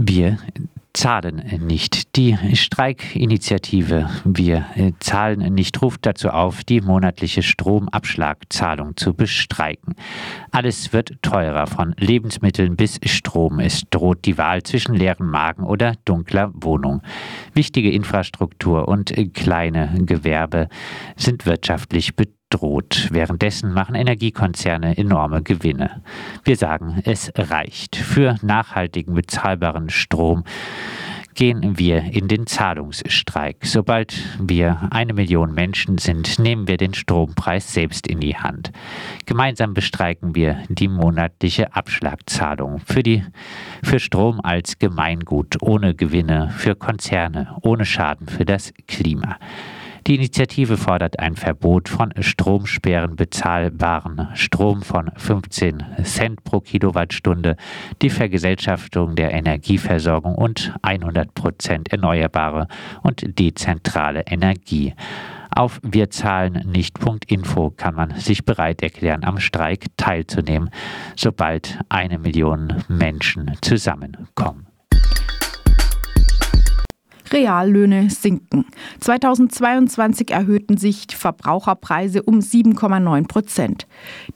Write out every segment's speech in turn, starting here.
Wir zahlen nicht. Die Streikinitiative Wir zahlen nicht ruft dazu auf, die monatliche Stromabschlagzahlung zu bestreiken. Alles wird teurer, von Lebensmitteln bis Strom. Es droht die Wahl zwischen leeren Magen oder dunkler Wohnung. Wichtige Infrastruktur und kleine Gewerbe sind wirtschaftlich bedroht droht. Währenddessen machen Energiekonzerne enorme Gewinne. Wir sagen, es reicht. Für nachhaltigen, bezahlbaren Strom gehen wir in den Zahlungsstreik. Sobald wir eine Million Menschen sind, nehmen wir den Strompreis selbst in die Hand. Gemeinsam bestreiken wir die monatliche Abschlagzahlung für, die, für Strom als Gemeingut, ohne Gewinne für Konzerne, ohne Schaden für das Klima. Die Initiative fordert ein Verbot von Stromsperren bezahlbaren Strom von 15 Cent pro Kilowattstunde, die Vergesellschaftung der Energieversorgung und 100 Prozent erneuerbare und dezentrale Energie. Auf wirzahlennich.info kann man sich bereit erklären, am Streik teilzunehmen, sobald eine Million Menschen zusammenkommen. Reallöhne sinken. 2022 erhöhten sich die Verbraucherpreise um 7,9 Prozent.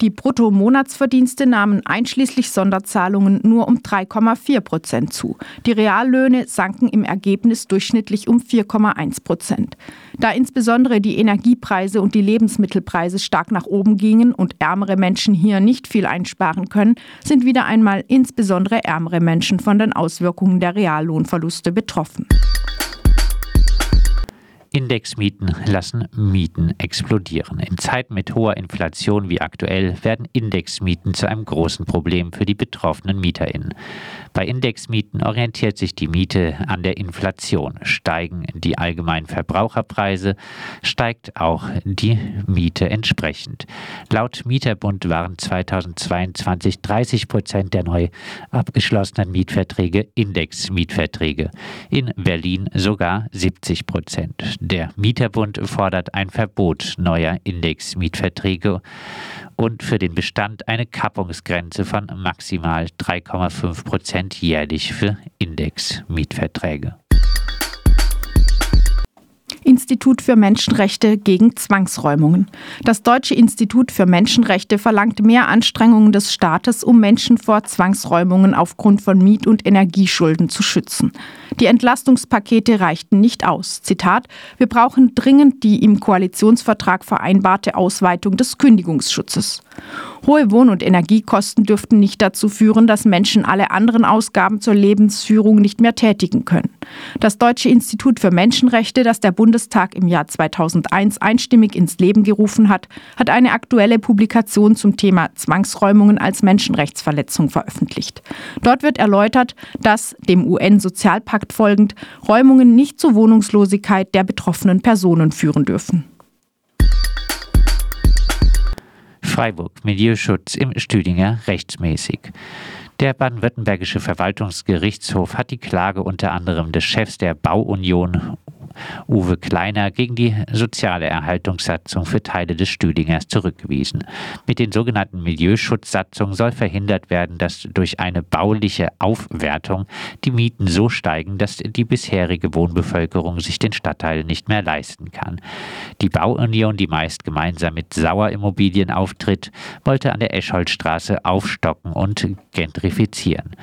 Die Bruttomonatsverdienste nahmen einschließlich Sonderzahlungen nur um 3,4 Prozent zu. Die Reallöhne sanken im Ergebnis durchschnittlich um 4,1 Prozent. Da insbesondere die Energiepreise und die Lebensmittelpreise stark nach oben gingen und ärmere Menschen hier nicht viel einsparen können, sind wieder einmal insbesondere ärmere Menschen von den Auswirkungen der Reallohnverluste betroffen. Indexmieten lassen Mieten explodieren. In Zeiten mit hoher Inflation wie aktuell werden Indexmieten zu einem großen Problem für die betroffenen MieterInnen. Bei Indexmieten orientiert sich die Miete an der Inflation. Steigen die allgemeinen Verbraucherpreise, steigt auch die Miete entsprechend. Laut Mieterbund waren 2022 30 Prozent der neu abgeschlossenen Mietverträge Indexmietverträge. In Berlin sogar 70 Prozent. Der Mieterbund fordert ein Verbot neuer Indexmietverträge und für den Bestand eine Kappungsgrenze von maximal 3,5 Prozent jährlich für Indexmietverträge. Institut für Menschenrechte gegen Zwangsräumungen. Das Deutsche Institut für Menschenrechte verlangt mehr Anstrengungen des Staates, um Menschen vor Zwangsräumungen aufgrund von Miet- und Energieschulden zu schützen. Die Entlastungspakete reichten nicht aus. Zitat: Wir brauchen dringend die im Koalitionsvertrag vereinbarte Ausweitung des Kündigungsschutzes. Hohe Wohn- und Energiekosten dürften nicht dazu führen, dass Menschen alle anderen Ausgaben zur Lebensführung nicht mehr tätigen können. Das Deutsche Institut für Menschenrechte, das der Bundestag im Jahr 2001 einstimmig ins Leben gerufen hat, hat eine aktuelle Publikation zum Thema Zwangsräumungen als Menschenrechtsverletzung veröffentlicht. Dort wird erläutert, dass dem UN-Sozialpakt folgend Räumungen nicht zur Wohnungslosigkeit der betroffenen Personen führen dürfen. Freiburg Milieuschutz im Stüdinger rechtsmäßig. Der baden-württembergische Verwaltungsgerichtshof hat die Klage unter anderem des Chefs der Bauunion Uwe Kleiner gegen die soziale Erhaltungssatzung für Teile des Stüdingers zurückgewiesen. Mit den sogenannten Milieuschutzsatzungen soll verhindert werden, dass durch eine bauliche Aufwertung die Mieten so steigen, dass die bisherige Wohnbevölkerung sich den Stadtteil nicht mehr leisten kann. Die Bauunion, die meist gemeinsam mit Sauerimmobilien auftritt, wollte an der Escholtstraße aufstocken und gentrifizieren.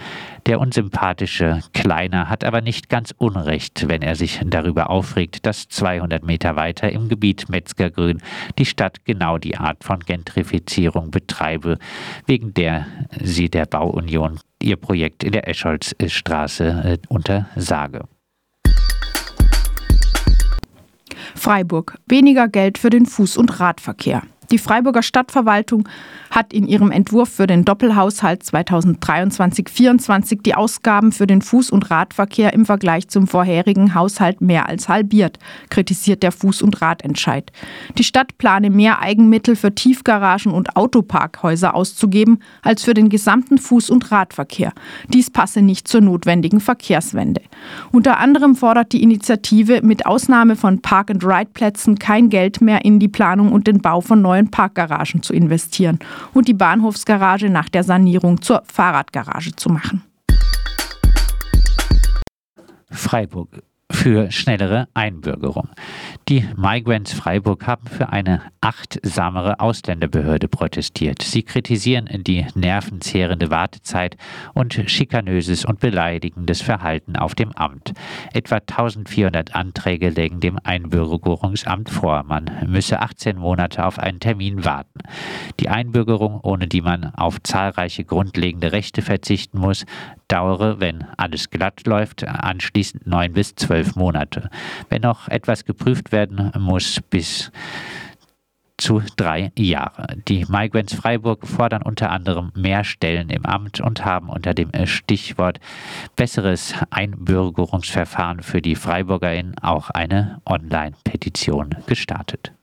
Der unsympathische Kleiner hat aber nicht ganz Unrecht, wenn er sich darüber aufregt, dass 200 Meter weiter im Gebiet Metzgergrün die Stadt genau die Art von Gentrifizierung betreibe, wegen der sie der Bauunion ihr Projekt in der Escholzstraße äh, untersage. Freiburg. Weniger Geld für den Fuß- und Radverkehr. Die Freiburger Stadtverwaltung hat in ihrem Entwurf für den Doppelhaushalt 2023-24 die Ausgaben für den Fuß- und Radverkehr im Vergleich zum vorherigen Haushalt mehr als halbiert, kritisiert der Fuß- und Radentscheid. Die Stadt plane mehr Eigenmittel für Tiefgaragen und Autoparkhäuser auszugeben als für den gesamten Fuß- und Radverkehr. Dies passe nicht zur notwendigen Verkehrswende. Unter anderem fordert die Initiative mit Ausnahme von Park-and-Ride-Plätzen kein Geld mehr in die Planung und den Bau von neuen Parkgaragen zu investieren und die Bahnhofsgarage nach der Sanierung zur Fahrradgarage zu machen. Freiburg für schnellere Einbürgerung. Die Migrants Freiburg haben für eine achtsamere Ausländerbehörde protestiert. Sie kritisieren die nervenzehrende Wartezeit und schikanöses und beleidigendes Verhalten auf dem Amt. Etwa 1400 Anträge legen dem Einbürgerungsamt vor. Man müsse 18 Monate auf einen Termin warten. Die Einbürgerung, ohne die man auf zahlreiche grundlegende Rechte verzichten muss, dauere, wenn alles glatt läuft, anschließend neun bis zwölf Monate. Wenn noch etwas geprüft werden muss, bis zu drei Jahre. Die Migrants Freiburg fordern unter anderem mehr Stellen im Amt und haben unter dem Stichwort besseres Einbürgerungsverfahren für die FreiburgerInnen auch eine Online-Petition gestartet.